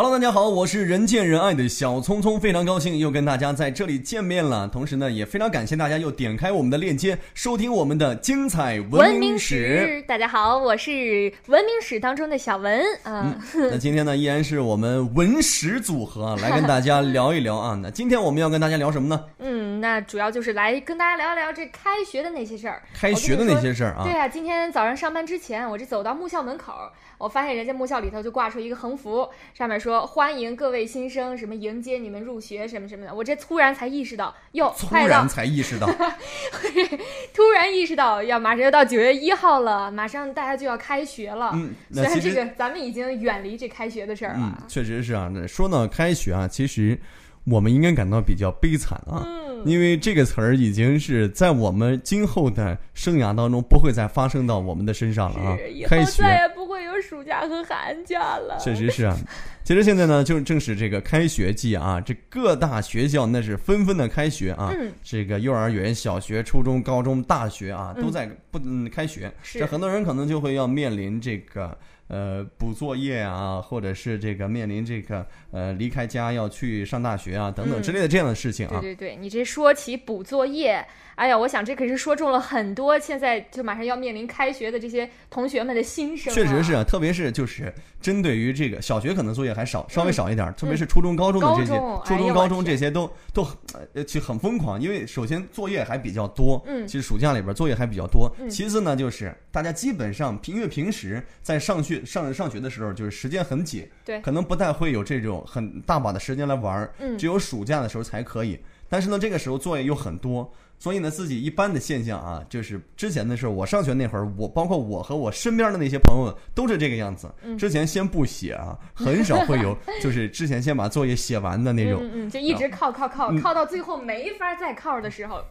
Hello，大家好，我是人见人爱的小聪聪，非常高兴又跟大家在这里见面了。同时呢，也非常感谢大家又点开我们的链接，收听我们的精彩文明史。，大家好，我是文明史当中的小文啊。那今天呢，依然是我们文史组合啊来跟大家聊一聊啊。那今天我们要跟大家聊什么呢？嗯，那主要就是来跟大家聊一聊这开学的那些事儿。开学的那些事儿啊对。啊，今天早上上班之前，我这走到木校门口，我发现人家木校里头就挂出一个横幅，上面说欢迎各位新生，什么迎接你们入学什么什么的。我这突然才意识到，哟，突然才意识到，突然意识到要马上要到九月一号了，马上大家就要开学了。嗯虽然这个咱们已经远离这开学的事儿嗯了，，确实是啊。那说到开学啊，其实我们应该感到比较悲惨啊，嗯因为这个词儿已经是在我们今后的生涯当中不会再发生到我们的身上了啊开学再也不会有暑假和寒假了。确实是啊。其实现在呢，就正是这个开学季啊，这各大学校那是纷纷的开学啊。嗯这个幼儿园、小学、初中、高中、大学啊，都在不嗯开学。这很多人可能就会要面临这个呃补作业啊，或者是这个面临这个呃离开家要去上大学啊等等嗯之类的这样的事情啊。对对对，你这说起补作业，哎呀，我想这可是说中了很多现在就马上要面临开学的这些同学们的心声、确实是，啊，特别是就是针对于这个小学可能作业还少，稍微少一点儿，特别是嗯初中、高中的这些，初中、高中这些都都呃其实很疯狂，因为首先作业还比较多，嗯。其实暑假里边作业还比较多。嗯。其次呢，就是大家基本上平因为平时在上学上上学的时候，就是时间很紧，对可能不太会有这种很大把的时间来玩儿，嗯只有暑假的时候才可以。但是呢，这个时候作业又很多，所以呢，自己一般的现象啊，就是之前的时候，我上学那会儿，我包括我和我身边的那些朋友都是这个样子。嗯之前先不写啊，很少会有就是之前先把作业写完的那种。嗯嗯，就一直靠靠靠、嗯靠到最后没法再靠的时候，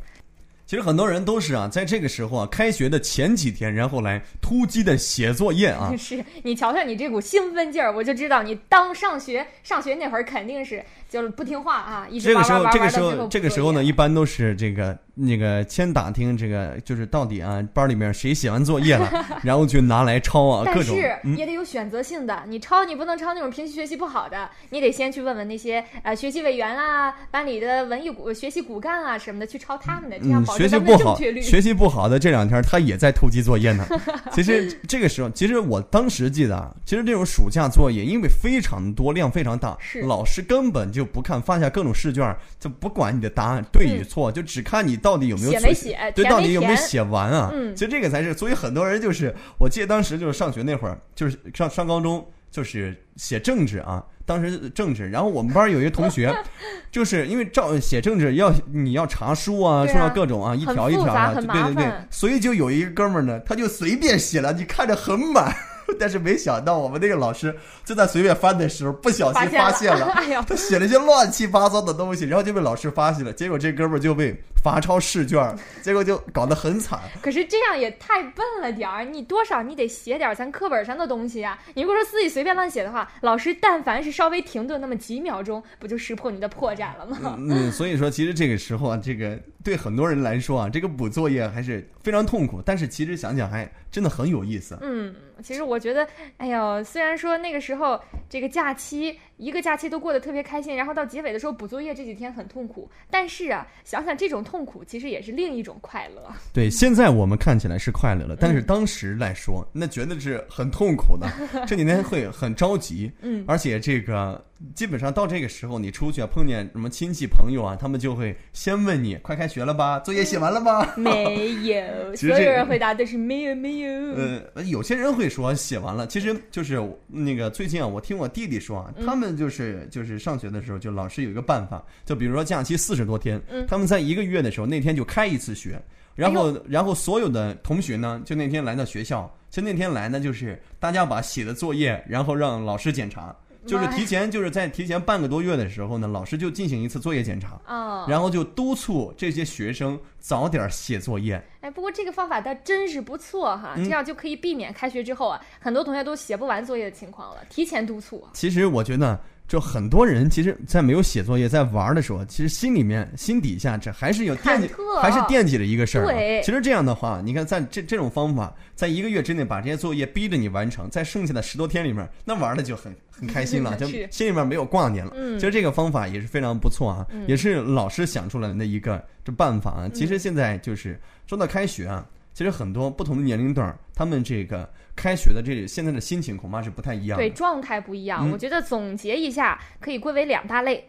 其实很多人都是啊，在这个时候啊，开学的前几天，然后来突击的写作业啊。是你瞧瞧你这股兴奋劲儿，我就知道你当上学上学那会儿肯定是就是不听话啊，一直这个时候，玩玩玩这个时候，这个时候呢，一般都是这个那个先打听这个，就是到底啊班里面谁写完作业了，然后就拿来抄啊，各但种。是嗯，也得有选择性的，你抄你不能抄那种平时学习不好的，你得先去问问那些呃学习委员啊、班里的文艺骨、学习骨干啊什么的，去抄他们的，这样嗯，保学习不好学习不好的这两天他也在突击作业呢。其实这个时候，其实我当时记得啊，其实这种暑假作业因为非常多，量非常大，老师根本就不看发下各种试卷，就不管你的答案对与错，就只看你到底有没有做写没写，对，到底有没有写完啊？嗯。其实这个才是，所以很多人就是，我记得当时就是上学那会儿，就是上上高中，就是写政治啊，当时政治，然后我们班有一个同学，就是因为照写政治要你要查书啊，说到各种啊，一条一条啊，对对对，所以就有一个哥们儿呢，他就随便写了，你看着很满。但是没想到，我们那个老师就在随便翻的时候，不小心 发现了，他写了一些乱七八糟的东西，然后就被老师发现了，结果这哥们儿就被罚抄试卷，结果就搞得很惨。可是这样也太笨了点儿，你多少你得写点咱课本上的东西呀、你如果说自己随便乱写的话，老师但凡是稍微停顿那么几秒钟，不就识破你的破绽了吗？嗯，所以说其实这个时候啊，这个对很多人来说啊，这个补作业还是非常痛苦，但是其实想想还真的很有意思。嗯，其实我觉得，哎呦，虽然说那个时候这个假期一个假期都过得特别开心，然后到结尾的时候补作业这几天很痛苦，但是啊，想想这种痛苦其实也是另一种快乐。对，现在我们看起来是快乐了，但是嗯当时来说，那绝对是很痛苦的。这几天会很着急，嗯而且这个基本上到这个时候，你出去啊，碰见什么亲戚朋友啊，他们就会先问你：快开学了吧？作业写完了吗？没有，所有人回答都是没有没有。呃，有些人会说写完了，其实就是那个最近啊，我听我弟弟说啊，他们就是就是上学的时候，就老师有一个办法，就比如说假期四十多天，嗯他们在一个月的时候那天就开一次学，然后然后所有的同学呢，就那天来到学校，就那天来呢，就是大家把写的作业，然后让老师检查。就是提前，就是在提前半个多月的时候呢，老师就进行一次作业检查，哦，然后就督促这些学生早点写作业。哎，不过这个方法倒真是不错哈，嗯这样就可以避免开学之后啊，很多同学都写不完作业的情况了。提前督促，其实我觉得就很多人其实，在没有写作业、在玩的时候，其实心里面、心底下这还是有惦记，还是惦记着一个事儿、啊。其实这样的话，你看，在这这种方法，在一个月之内把这些作业逼着你完成，在剩下的十多天里面，那玩的就很很开心了，就心里面没有挂念了。嗯其实这个方法也是非常不错啊，嗯也是老师想出来的一个这办法啊。其实现在就是说到开学啊，其实很多不同的年龄段，他们这个开学的这现在的心情恐怕是不太一样的。对，状态不一样。嗯我觉得总结一下，可以归为两大类。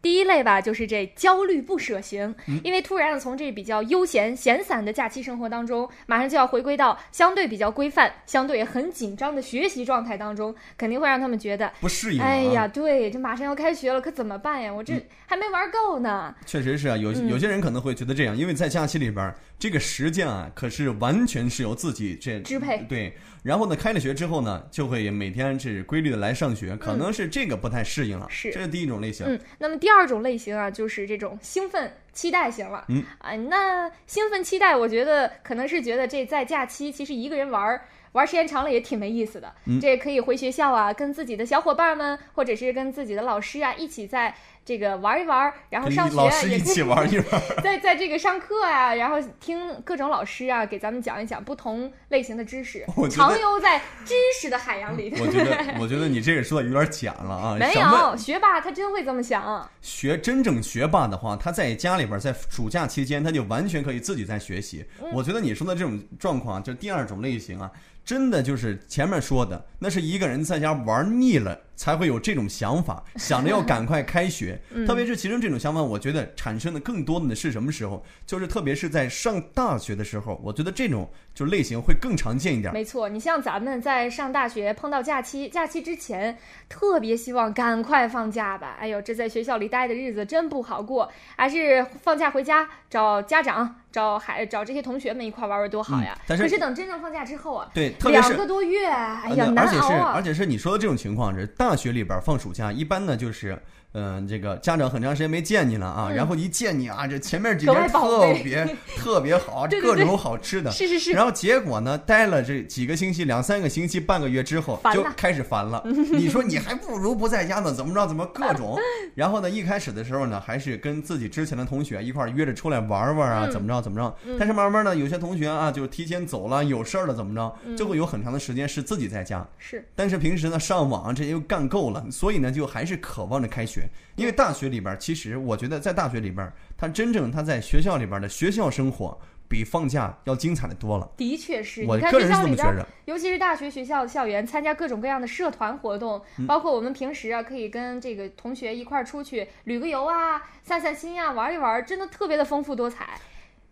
第一类吧，就是这焦虑不舍型，嗯因为突然的从这比较悠闲闲散的假期生活当中，马上就要回归到相对比较规范、相对很紧张的学习状态当中，肯定会让他们觉得，不适应、啊。哎呀，对，这马上要开学了，可怎么办呀？我这嗯还没玩够呢。确实是啊，有嗯有些人可能会觉得这样，因为在假期里边儿，这个时间啊，可是完全是由自己这支配对。然后呢，开了学之后呢，就会每天是规律的来上学，可能是这个不太适应了。是这是第一种类型。嗯，那么第二种类型啊，就是这种兴奋期待型了。嗯，啊，那兴奋期待，我觉得可能是觉得这在假期，其实一个人玩儿。玩时间长了也挺没意思的，嗯这可以回学校啊，跟自己的小伙伴们，或者是跟自己的老师啊，一起在这个玩一玩，然后上学老师也一起玩一玩。在在这个上课啊，然后听各种老师啊给咱们讲一讲不同类型的知识我，觉得畅游在知识的海洋里。我觉得，我觉得你这个说的有点假了啊！没有学霸他真会这么想。学真正学霸的话，他在家里边，在暑假期间，他就完全可以自己在学习。嗯我觉得你说的这种状况，就第二种类型啊，真的就是前面说的，那是一个人在家玩腻了，才会有这种想法，想着要赶快开学。嗯特别是其中这种想法，我觉得产生的更多的是什么时候？就是特别是在上大学的时候，我觉得这种就类型会更常见一点。没错，你像咱们在上大学碰到假期，假期之前特别希望赶快放假吧。哎呦，这在学校里待的日子真不好过，还是放假回家找家长、找孩、找这些同学们一块玩玩多好呀。嗯但是可是等真正放假之后啊，对，特别是两个多月，哎呀，而且是难熬啊。而且是你说的这种情况是大学里边放暑假，一般呢就是。嗯，这个家长很长时间没见你了啊，嗯然后一见你啊，这前面几天特别特别好，对对对各种好吃的。是是是，然后结果呢，待了这几个星期、两三个星期、半个月之后，就开始烦了。你说你还不如不在家呢，怎么着？怎么各种？然后呢，一开始的时候呢，还是跟自己之前的同学一块儿约着出来玩玩啊，嗯怎么着怎么着嗯。但是慢慢呢，有些同学啊，就提前走了，有事儿了，怎么着，嗯就会有很长的时间是自己在家。是但是平时呢，上网这些又干够了，所以呢，就还是渴望着开学。因为大学里边儿，其实我觉得在大学里边儿，他真正他在学校里边的学校生活，比放假要精彩的多了。的确是。我个人是这么觉着。尤其是大学学校的校园，参加各种各样的社团活动，嗯包括我们平时啊，可以跟这个同学一块儿出去旅个游啊，散散心啊，玩一玩，真的特别的丰富多彩。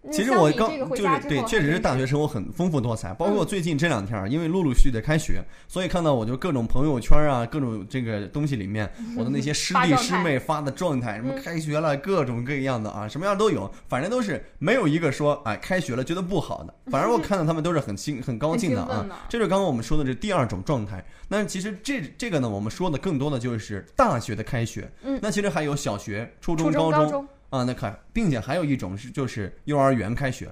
嗯其实我刚就是对，确实是大学生活很丰富多彩。包括最近这两天儿，因为陆陆续续的开学，所以看到我就各种朋友圈啊，各种这个东西里面，我的那些师弟师妹发的状态，什么嗯开学了，各种各样的啊，什么样都有，反正都是没有一个说哎开学了觉得不好的，反正我看到他们都是很兴很高兴的啊。这就是刚刚我们说的这第二种状态。那其实这这个呢，我们说的更多的就是大学的开学。嗯那其实还有小学、初中、高中，啊，那可，并且还有一种是就是幼儿园开学，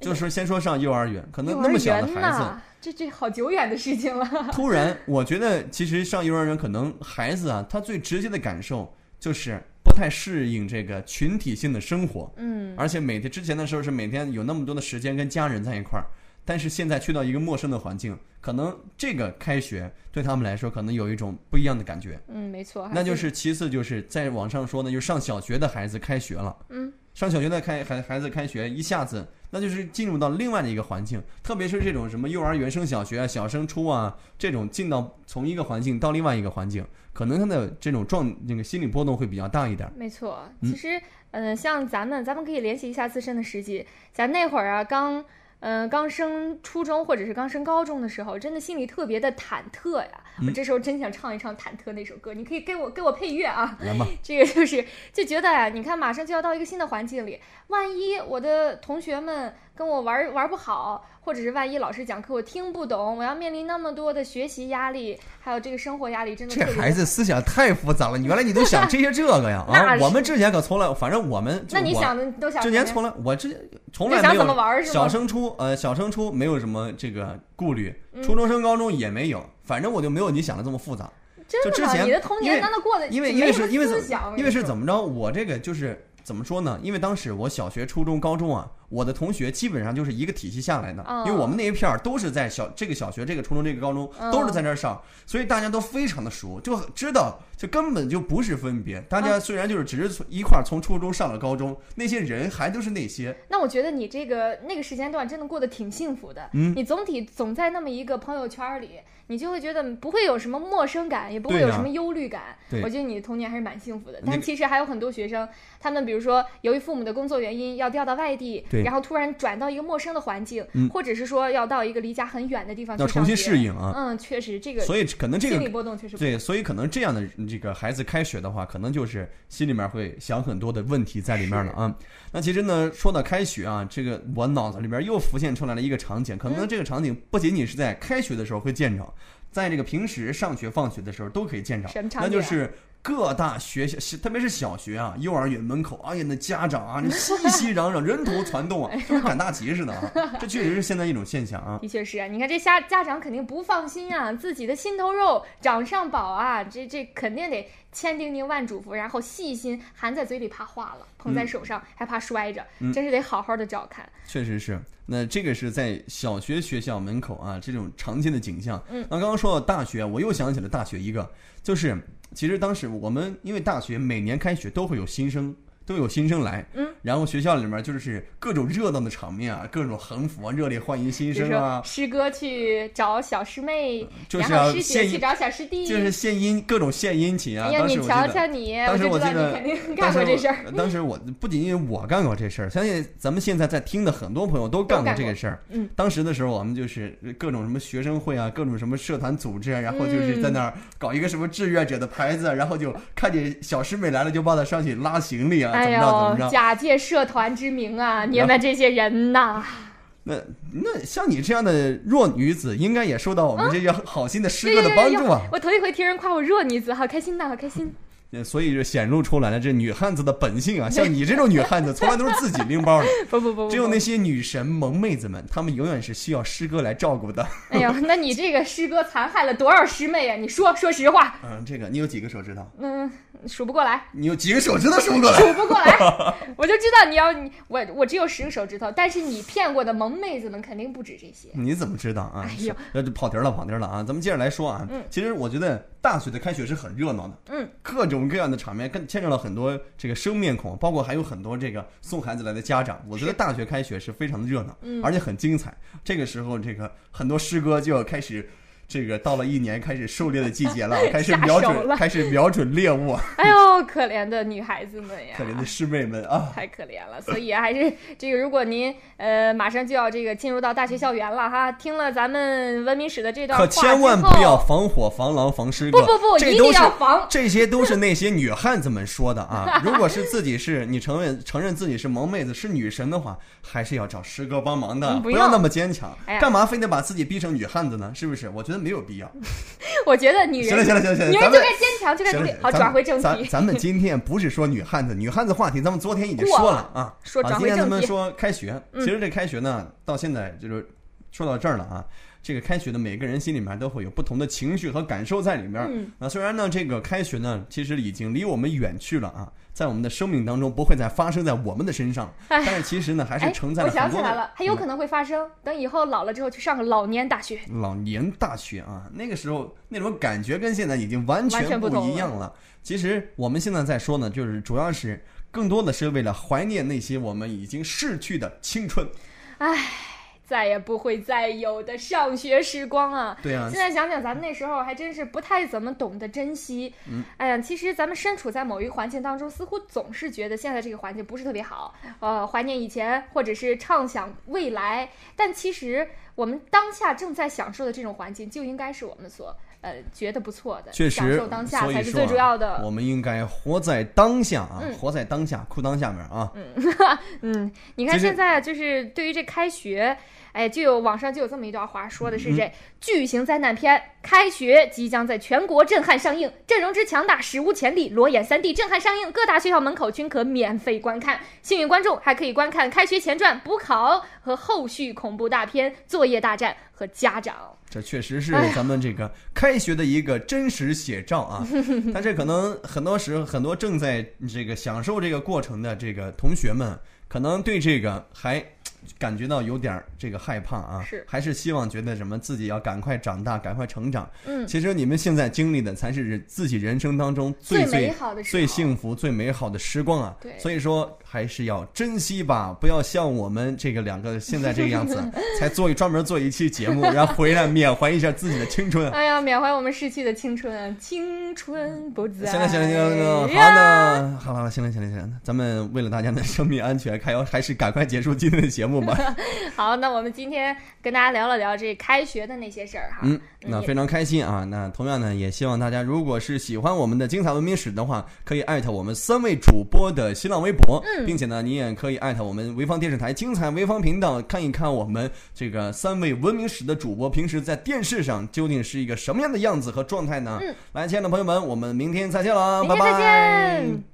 就是先说上幼儿园，可能那么小的孩子，这这好久远的事情了。突然，我觉得其实上幼儿园，可能孩子啊，他最直接的感受就是不太适应这个群体性的生活，嗯，而且每天之前的时候是每天有那么多的时间跟家人在一块儿，但是现在去到一个陌生的环境，可能这个开学对他们来说可能有一种不一样的感觉。嗯，没错，那就是其次就是在网上说呢，就上小学的孩子开学了，嗯，上小学的开孩孩子开学，一下子那就是进入到另外的一个环境，特别是这种什么幼儿园升小学啊、小升初啊这种进到从一个环境到另外一个环境，可能他的这种状那个心理波动会比较大一点。没错，嗯其实，呃，像咱们，咱们可以联系一下自身的实际。咱那会儿啊，刚，嗯，刚升初中或者是刚升高中的时候，真的心里特别的忐忑呀。我们这时候真想唱一唱《忐忑》那首歌，你可以给我给我配乐啊。来吧，这个就是就觉得呀、你看马上就要到一个新的环境里，万一我的同学们跟我玩玩不好，或者是万一老师讲课我听不懂，我要面临那么多的学习压力，还有这个生活压力，真的这孩子思想太复杂了，你原来你都想这些这个呀 啊！我们之前可从来，反正我们就那你想的都想之前从来我之前从来没你想怎么有玩是吗？小升初呃小升初没有什么这个顾虑，嗯初中升高中也没有，反正我就没有你想的这么复杂。就之前你的童因为年难道过得因为因为是因为怎么因为是怎么着？我这个就是怎么说呢？因为当时我小学、初中、高中啊，我的同学基本上就是一个体系下来的，哦因为我们那一片儿都是在小这个小学、这个初中、这个高中嗯都是在那儿上，所以大家都非常的熟，就知道就根本就不是分别。大嗯家虽然就是只是从一块儿从初中上了高中，那些人还都是那些。那我觉得你这个那个时间段真的过得挺幸福的。嗯你总体总在那么一个朋友圈里，你就会觉得不会有什么陌生感，也不会有什么忧虑感。对我觉得你的童年还是蛮幸福的。但其实还有很多学生，他们比如说由于父母的工作原因要调到外地对，然后突然转到一个陌生的环境，嗯或者是说要到一个离家很远的地方去要重新适应啊嗯，确实这个所以可能这个心理波动确实不对，所以可能这样的这个孩子开学的话，可能就是心里面会想很多的问题在里面了啊。那其实呢，说到开学啊，这个我脑子里边又浮现出来了一个场景，可嗯能这个场景不仅仅是在开学的时候会见着，在这个平时上学放学的时候都可以见着什么，场景啊那就是。各大学校，特别是小学啊、幼儿园门口，哎呀，那家长啊，那熙熙攘攘，人头攒动啊，就跟赶大集似的啊。这确实是现在一种现象啊。的确是啊，你看这家家长肯定不放心啊，自己的心头肉掌上宝啊，这这肯定得千叮咛万嘱咐，然后细心含在嘴里怕化了，捧在手上、还怕摔着，嗯真是得好好的照看。确实是，那这个是在小学学校门口啊，这种常见的景象。嗯那刚刚说到大学，我又想起了大学一个，就是其实当时我们因为大学每年开学都会有新生。都有新生来，然后学校里面就是各种热闹的场面啊，各种横幅啊，热烈欢迎新生啊，师哥去找小师妹，就是然后师姐去找小师弟，就是献殷，各种献殷勤啊。哎呀，你瞧瞧你，当时我记得你肯定当干时我过这事儿。当时我不仅仅我干过这事儿，相信咱们现在在听的很多朋友都干过这个事儿。嗯，当时的时候，我们就是各种什么学生会啊，各种什么社团组织啊，然后就是在那儿搞一个什么志愿者的牌子，然后就看见小师妹来了，就帮她上去拉行李啊，怎哎么着怎么呦，着。假借社团之名啊，你们这些人呐，那那像你这样的弱女子，应该也受到我们这些好心的师哥的帮助啊。我头一回听人夸我弱女子，好开心呐，好开心。呃所以就显露出来了这女汉子的本性啊！像你这种女汉子，从来都是自己拎包的。不不不不，只有那些女神萌妹子们，她们永远是需要师哥来照顾的。哎呀，那你这个师哥残害了多少师妹啊？你说说实话，嗯，这个你有几个手指头？嗯，数不过来，你有几个手指头数不过来？数不过来，我就知道你要你我我只有十个手指头，但是你骗过的萌妹子们肯定不止这些。你怎么知道啊？哎呦那就跑题儿了，跑题儿了啊！咱们接着来说啊。嗯其实我觉得大学的开学是很热闹的，嗯，各种各样的场面，跟牵扯了很多这个生面孔，包括还有很多这个送孩子来的家长。我觉得大学开学是非常的热闹，嗯而且很精彩。这个时候，这个很多师哥就要开始。这个到了一年开始狩猎的季节了，开始瞄准，开始瞄准猎物。哎呦，可怜的女孩子们呀，可怜的师妹们啊！太可怜了，所以啊还是这个，如果您呃马上就要这个进入到大学校园了哈，听了咱们文明史的这段话可千万不要防火、防狼、防师哥。不不不这都是要防这些都是那些女汉子们说的啊。如果是自己是你承认承认自己是萌妹子是女神的话，还是要找师哥帮忙的，嗯不要那么坚强。哎干嘛非得把自己逼成女汉子呢？是不是？我觉得没有必要。我觉得女人行了行了行了行了，女人就该坚强，就该行了努力。好，转回正题。咱咱们今天不是说女汉子，女汉子话题咱们昨天已经说了啊。说啊，转回正题。今天咱们说开学，嗯其实这开学呢，到现在就是说到这儿了啊。这个开学的每个人心里面都会有不同的情绪和感受在里面。嗯啊，虽然呢，这个开学呢，其实已经离我们远去了啊，在我们的生命当中不会再发生在我们的身上，哎但是其实呢，还是哎，承载我了很多的想起来了，还有可能会发生。等以后老了之后去上个老年大学。老年大学啊，那个时候那种感觉跟现在已经完完全不一样了。其实我们现在在说呢，就是主要是更多的是为了怀念那些我们已经逝去的青春。再也不会再有的上学时光啊！对啊现，在想想，咱们那时候还真是不太怎么懂得珍惜。嗯，哎呀，其实咱们身处在某一个环境当中，似乎总是觉得现在这个环境不是特别好，呃，怀念以前，或者是畅想未来。但其实我们当下正在享受的这种环境，就应该是我们所呃觉得不错的，确实享受当下才是最主要的。我们应该活在当下啊，嗯活在当下，裤裆下面啊。嗯，你看现在就是对于这开学，哎，就有网上就有这么一段话，说的是这巨型灾难片《开学》即将在全国震撼上映，阵容之强大史无前例，裸眼 3D 震撼上映，各大学校门口均可免费观看。幸运观众还可以观看《开学前传》补考和后续恐怖大片《作业大战》和家长。这确实是咱们这个开学的一个真实写照啊！但是可能很多时候，很多正在这个享受这个过程的这个同学们，可能对这个还。感觉到有点这个害怕啊，是还是希望觉得什么自己要赶快长大，赶快成长。嗯，其实你们现在经历的才是自己人生当中最最最幸福、最美好的时光啊。对，所以说还是要珍惜吧，不要像我们这个两个现在这个样子，才做专门做一期节目，然后回来缅怀一下自己的青春。哎呀，缅怀我们逝去的青春，青春不在。行了行了行了，好那好了行了行了行了，咱们为了大家的生命安全，还要还是赶快结束今天的节目。好，那我们今天跟大家聊了聊这开学的那些事儿哈。嗯，那非常开心啊。那同样呢，也希望大家如果是喜欢我们的精彩文明史的话，可以艾特我们三位主播的新浪微博，并且呢，你也可以艾特我们潍坊电视台精彩潍坊频道，看一看我们这个三位文明史的主播平时在电视上究竟是一个什么样的样子和状态呢？嗯，来，亲爱的朋友们，我们明天再见了，拜拜。